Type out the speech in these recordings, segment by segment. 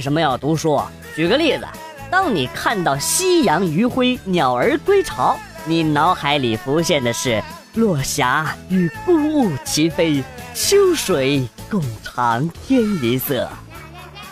为什么要读书？举个例子，当你看到夕阳余晖，鸟儿归巢，你脑海里浮现的是落霞与孤鹜齐飞，秋水共长天一色，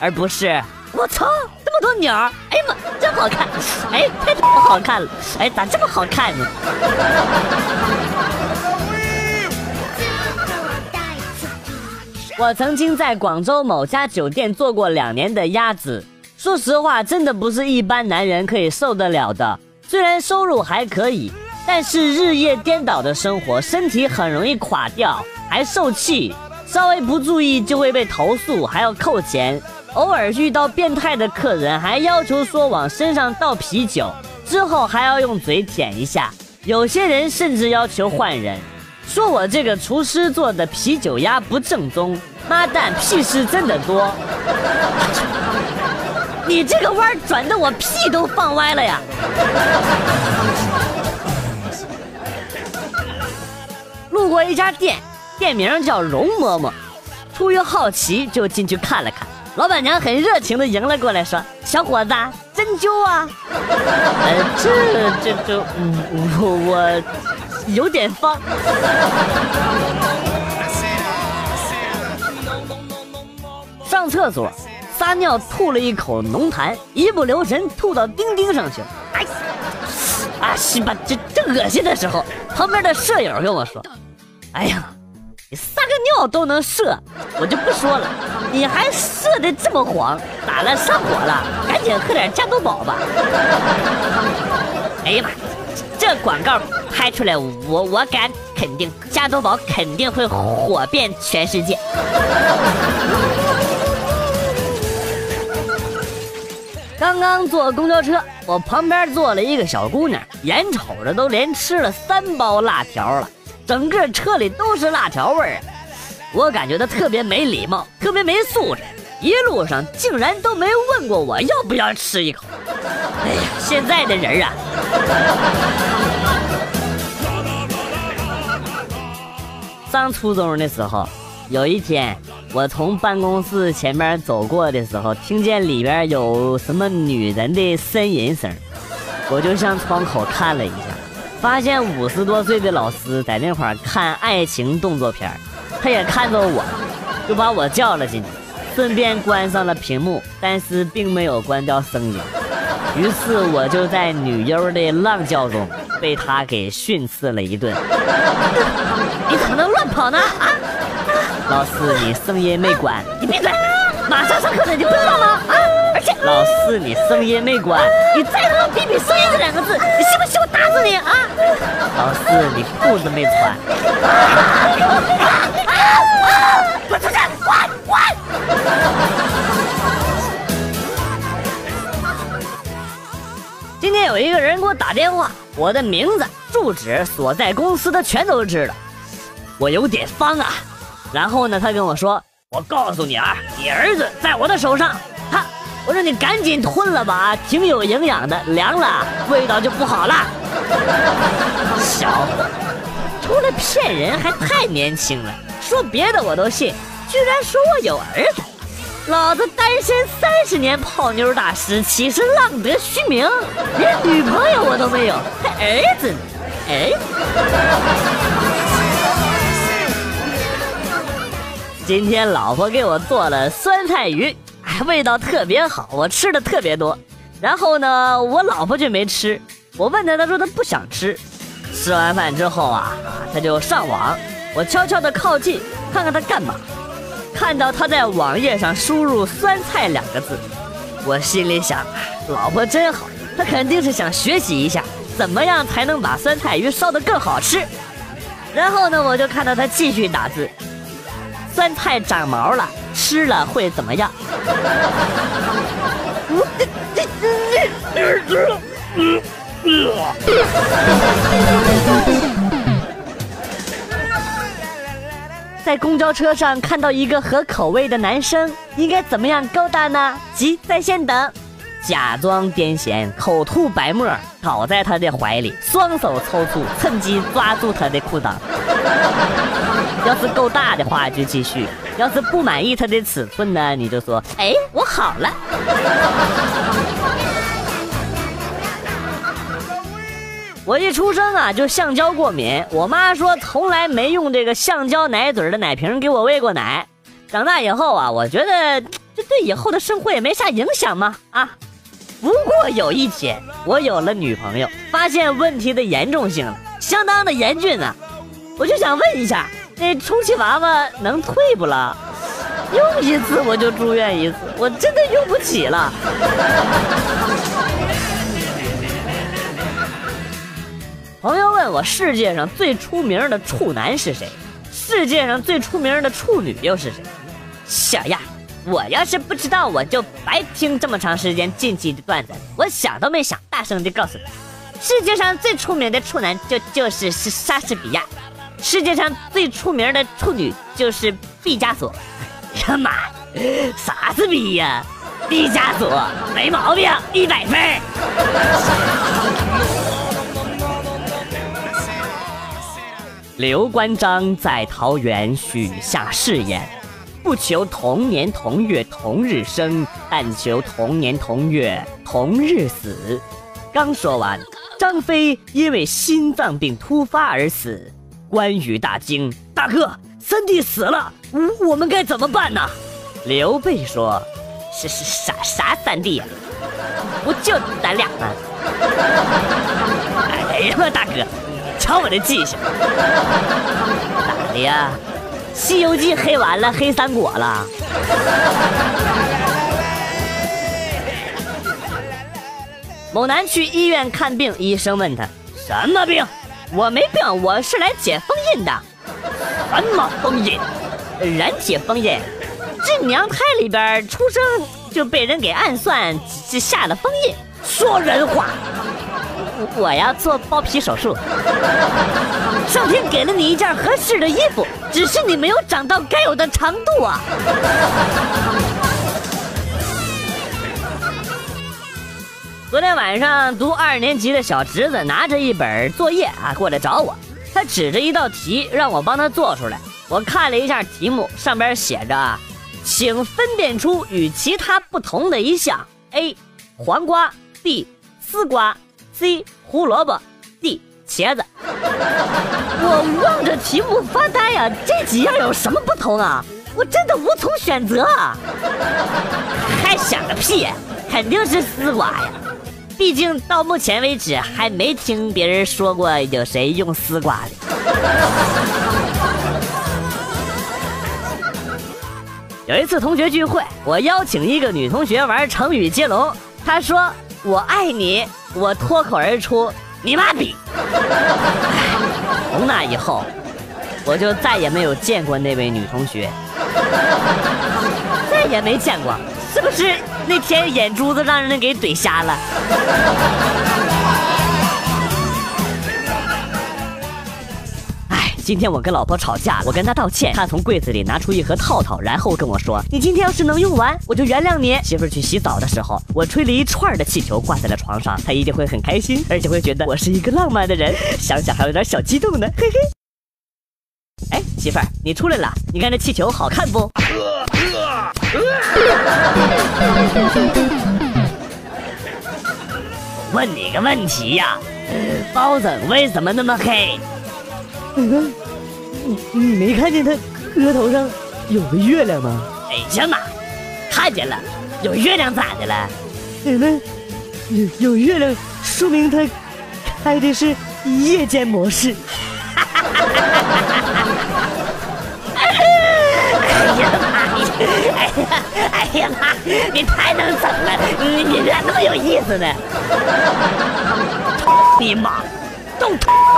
而不是我操这么多鸟，哎呀妈，真好看，哎太他妈好看了，哎咋这么好看呢？我曾经在广州某家酒店做过两年的鸭子，说实话，真的不是一般男人可以受得了的。虽然收入还可以，但是日夜颠倒的生活，身体很容易垮掉，还受气，稍微不注意就会被投诉，还要扣钱。偶尔遇到变态的客人，还要求说往身上倒啤酒，之后还要用嘴舔一下。有些人甚至要求换人。说我这个厨师做的啤酒鸭不正宗，妈蛋，屁事真的多。你这个弯转的我屁都放歪了呀！路过一家店，店名叫容嬷嬷，出于好奇就进去看了看。老板娘很热情的迎了过来，说：“小伙子，针灸啊？”呃，这这这，嗯，我我。有点方。上厕所撒尿吐了一口浓痰，一不留神吐到钉钉上去了。哎，啊西吧，这这恶心的时候，旁边的舍友跟我说：“哎呀，你撒个尿都能射，我就不说了，你还射的这么黄，咋了？上火了？赶紧喝点加多宝吧。”哎呀妈！这广告拍出来，我我敢肯定，加多宝肯定会火遍全世界。刚刚坐公交车，我旁边坐了一个小姑娘，眼瞅着都连吃了三包辣条了，整个车里都是辣条味儿。我感觉她特别没礼貌，特别没素质，一路上竟然都没问过我要不要吃一口。哎呀，现在的人啊！上初中的时候，有一天我从办公室前面走过的时候，听见里边有什么女人的呻吟声，我就向窗口看了一下，发现五十多岁的老师在那块看爱情动作片，他也看着我，就把我叫了进去，顺便关上了屏幕，但是并没有关掉声音。于是我就在女优的浪叫中被他给训斥了一顿。你怎么能乱跑呢？啊！老四，你声音没关，你闭嘴！马上上课了，你不知道吗？啊！而且，老四，你声音没关，你再他妈逼逼“声音”这两个字，你信不信我打死你？啊！老四，你裤子没穿。啊啊滚出去！滚滚！今天有一个人给我打电话，我的名字、住址、所在公司他全都知道，我有点慌啊。然后呢，他跟我说：“我告诉你啊，你儿子在我的手上。”他，我说你赶紧吞了吧，挺有营养的，凉了味道就不好了。小伙，除了骗人还太年轻了，说别的我都信，居然说我有儿子。老子单身三十年，泡妞大师岂是浪得虚名？连女朋友我都没有，还儿子呢？哎，今天老婆给我做了酸菜鱼，哎，味道特别好，我吃的特别多。然后呢，我老婆却没吃。我问她，她说她不想吃。吃完饭之后啊，她就上网。我悄悄的靠近，看看她干嘛。看到他在网页上输入“酸菜”两个字，我心里想，老婆真好，她肯定是想学习一下怎么样才能把酸菜鱼烧得更好吃。然后呢，我就看到他继续打字：“酸菜长毛了，吃了会怎么样？” 在公交车上看到一个合口味的男生，应该怎么样勾搭呢？急，在线等。假装癫痫，口吐白沫，倒在他的怀里，双手抽搐，趁机抓住他的裤裆。要是够大的话就继续；要是不满意他的尺寸呢，你就说：“哎，我好了。”我一出生啊就橡胶过敏，我妈说从来没用这个橡胶奶嘴的奶瓶给我喂过奶。长大以后啊，我觉得这对以后的生活也没啥影响嘛啊。不过有一天我有了女朋友，发现问题的严重性，相当的严峻啊。我就想问一下，那充气娃娃能退不了？用一次我就住院一次，我真的用不起了。问我世界上最出名的处男是谁？世界上最出名的处女又是谁？小样，我要是不知道，我就白听这么长时间近期的段子。我想都没想，大声地告诉你：世界上最出名的处男就就是莎士比亚，世界上最出名的处女就是毕加索。呀妈，啥子逼呀？毕加索没毛病，一百分。刘关张在桃园许下誓言，不求同年同月同日生，但求同年同月同日死。刚说完，张飞因为心脏病突发而死。关羽大惊：“大哥，三弟死了，我我们该怎么办呢？”刘备说：“是是啥啥三弟呀？不就咱俩吗？”哎呀，大哥。瞧我这记性，咋的呀？《西游记》黑完了，黑三国了。某男去医院看病，医生问他什么病？我没病，我是来解封印的。什么封印？人体封印。这娘胎里边出生就被人给暗算，下了封印。说人话。我要做包皮手术，上天给了你一件合适的衣服，只是你没有长到该有的长度啊！昨天晚上读二年级的小侄子拿着一本作业啊过来找我，他指着一道题让我帮他做出来。我看了一下题目，上边写着，请分辨出与其他不同的一项：A. 黄瓜，B. 丝瓜。C 胡萝卜，D 茄子。我望着题目发呆呀，这几样有什么不同啊？我真的无从选择啊！还想个屁，肯定是丝瓜呀！毕竟到目前为止还没听别人说过有谁用丝瓜的。有一次同学聚会，我邀请一个女同学玩成语接龙，她说。我爱你，我脱口而出，你妈逼！从那以后，我就再也没有见过那位女同学，再也没见过，是不是那天眼珠子让人给怼瞎了？今天我跟老婆吵架，我跟她道歉，她从柜子里拿出一盒套套，然后跟我说：“你今天要是能用完，我就原谅你。”媳妇儿去洗澡的时候，我吹了一串的气球挂在了床上，她一定会很开心，而且会觉得我是一个浪漫的人，想想还有点小激动呢，嘿嘿。哎，媳妇儿，你出来了，你看这气球好看不？问你个问题呀，包拯为什么那么黑？你你没看见他额头上有个月亮吗？哎呀妈，看见了，有月亮咋的了？那有有月亮，说明他开的是夜间模式。哎呀妈呀！哎呀哎呀妈，你太能整了，你你咋那么有意思呢？你妈！都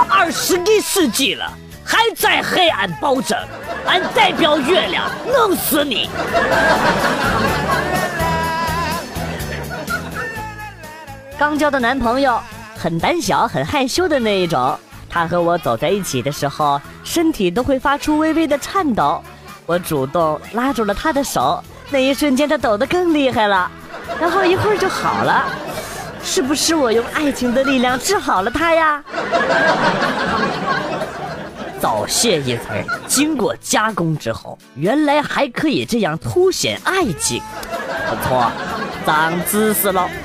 二十一世纪了，还在黑暗包拯，俺代表月亮弄死你！刚交的男朋友很胆小、很害羞的那一种，他和我走在一起的时候，身体都会发出微微的颤抖。我主动拉住了他的手，那一瞬间他抖得更厉害了，然后一会儿就好了。是不是我用爱情的力量治好了他呀？早泄一词经过加工之后，原来还可以这样凸显爱情，不错，长知识了。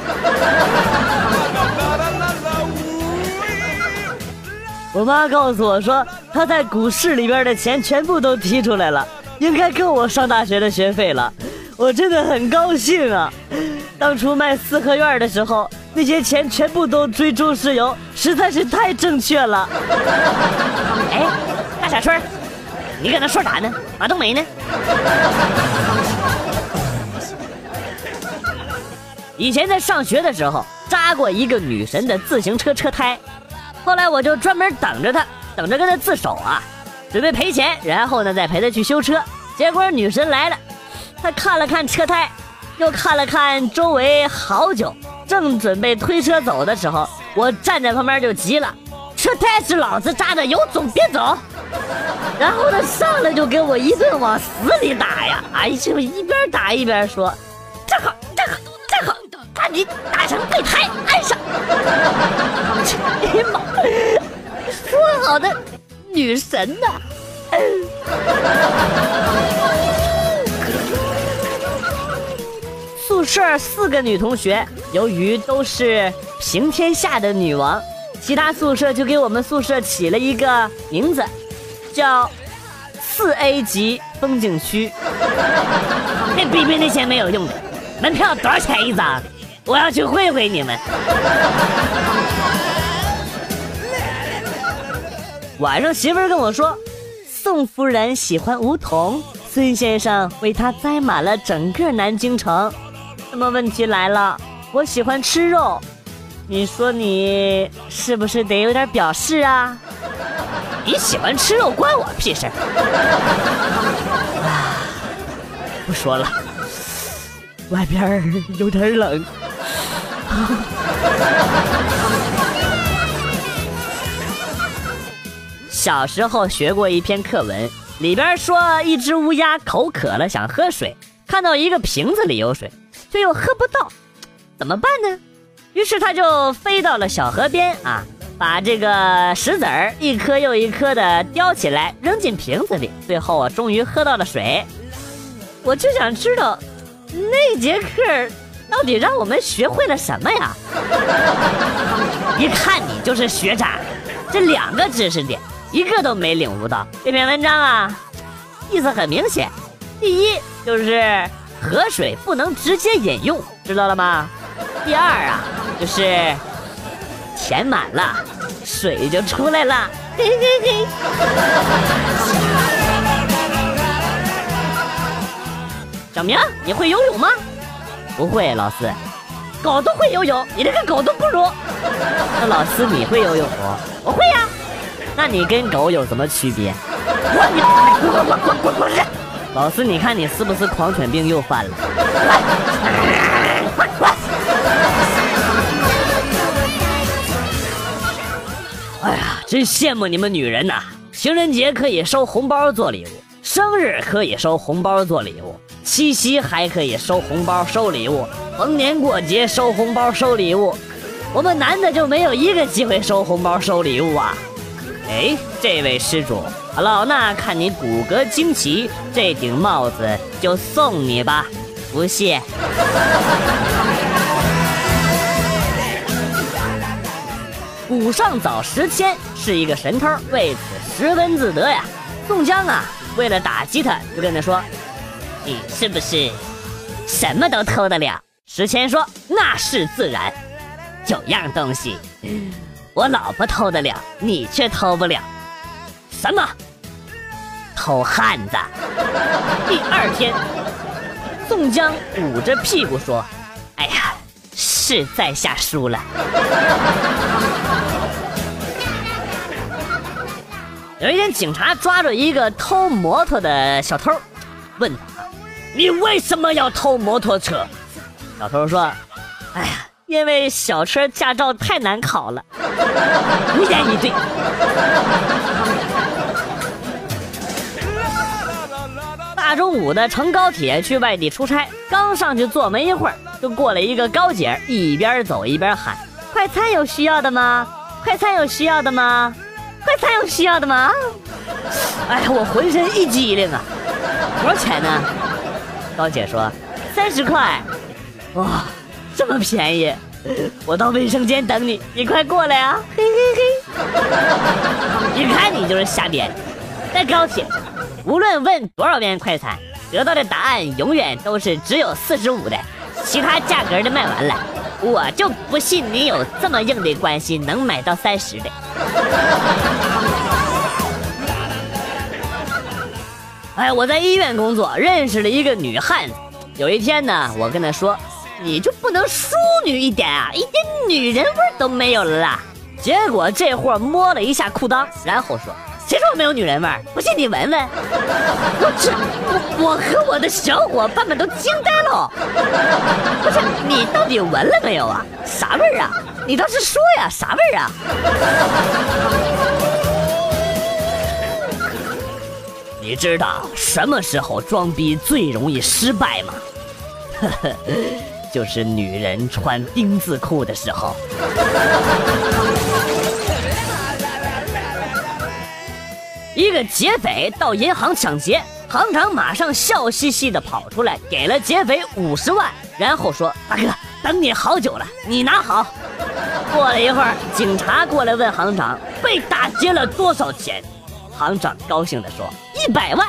我妈告诉我说，她在股市里边的钱全部都提出来了，应该够我上大学的学费了。我真的很高兴啊！当初卖四合院的时候，那些钱全部都追逐石油，实在是太正确了。哎，大傻春，你搁那说啥呢？马冬梅呢？以前在上学的时候扎过一个女神的自行车车胎，后来我就专门等着她，等着跟她自首啊，准备赔钱，然后呢再陪她去修车。结果女神来了。她看了看车胎，又看了看周围，好久。正准备推车走的时候，我站在旁边就急了：“车胎是老子扎的，有种别走！”然后他上来就给我一顿往死里打呀！哎呀，一边打一边说：“站好，站好，站好，把你打成备胎，安上！”哎呀妈！说好的女神呢？舍四个女同学，由于都是平天下的女王，其他宿舍就给我们宿舍起了一个名字，叫四 A 级风景区。那逼逼那些没有用的，门票多少钱一张？我要去会会你们。晚上媳妇儿跟我说，宋夫人喜欢梧桐，孙先生为她栽满了整个南京城。那么问题来了，我喜欢吃肉，你说你是不是得有点表示啊？你喜欢吃肉关我屁事！啊，不说了，外边有点冷。小时候学过一篇课文，里边说一只乌鸦口渴了想喝水，看到一个瓶子里有水。又喝不到，怎么办呢？于是他就飞到了小河边啊，把这个石子儿一颗又一颗的叼起来，扔进瓶子里。最后啊，终于喝到了水。我就想知道，那节课到底让我们学会了什么呀？一看你就是学渣，这两个知识点一个都没领悟到。这篇文章啊，意思很明显，第一就是。河水不能直接饮用，知道了吗？第二啊，就是填满了，水就出来了。嘿嘿嘿。小明，你会游泳吗？不会，老师。狗都会游泳，你这个狗都不如。那老师你会游泳不？我会呀。那你跟狗有什么区别？我你滚滚滚滚滚滚！老师，你看你是不是狂犬病又犯了？哎呀，真羡慕你们女人呐！情人节可以收红包做礼物，生日可以收红包做礼物，七夕还可以收红包收礼物，逢年过节收红包收礼物。我们男的就没有一个机会收红包收礼物啊？哎，这位施主。老衲看你骨骼惊奇，这顶帽子就送你吧，不谢。古上早时迁是一个神偷，为此十分自得呀。宋江啊，为了打击他，就跟他说：“你是不是什么都偷得了？”石迁说：“那是自然，有样东西我老婆偷得了，你却偷不了。什么？”偷汉子！第二天，宋江捂着屁股说：“哎呀，是在下输了。”有一天，警察抓住一个偷摩托的小偷，问他：“你为什么要偷摩托车？”小偷说：“哎呀，因为小车驾照太难考了。”无言以对。大中午的乘高铁去外地出差，刚上去坐没一会儿，就过来一个高姐，一边走一边喊：“快餐有需要的吗？快餐有需要的吗？”快餐有需要的吗？哎呀，我浑身一激灵啊！多少钱呢？高姐说三十块。哇，这么便宜！我到卫生间等你，你快过来啊！嘿嘿嘿。一看你就是瞎编。在高铁上，无论问多少遍快餐，得到的答案永远都是只有四十五的，其他价格的卖完了。我就不信你有这么硬的关系能买到三十的。哎，我在医院工作，认识了一个女汉子。有一天呢，我跟她说：“你就不能淑女一点啊，一点女人味都没有了啦。”结果这货摸了一下裤裆，然后说：“谁说我没有女人味儿？不信你闻闻。”我这，我我和我的小伙伴们都惊呆了。不是你到底闻了没有啊？啥味儿啊？你倒是说呀，啥味儿啊？你知道什么时候装逼最容易失败吗？就是女人穿丁字裤的时候。一个劫匪到银行抢劫，行长马上笑嘻嘻的跑出来，给了劫匪五十万，然后说：“大哥，等你好久了，你拿好。”过了一会儿，警察过来问行长：“被打劫了多少钱？”行长高兴的说：“一百万。”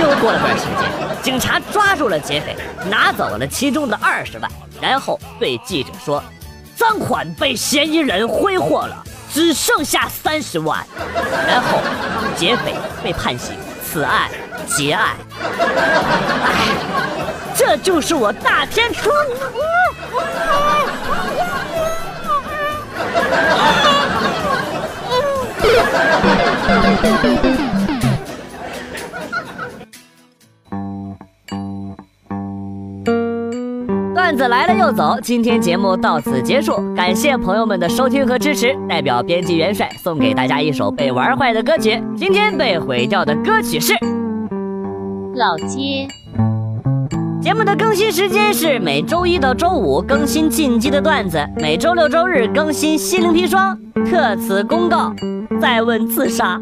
又过了段时间，警察抓住了劫匪，拿走了其中的二十万，然后对记者说：“赃款被嫌疑人挥霍了，只剩下三十万。”然后劫匪被判刑，此案结案。哎，这就是我大天出。段子来了又走，今天节目到此结束，感谢朋友们的收听和支持。代表编辑元帅送给大家一首被玩坏的歌曲，今天被毁掉的歌曲是《老街》。节目的更新时间是每周一到周五更新进击的段子，每周六周日更新心灵砒霜。特此公告。再问自杀。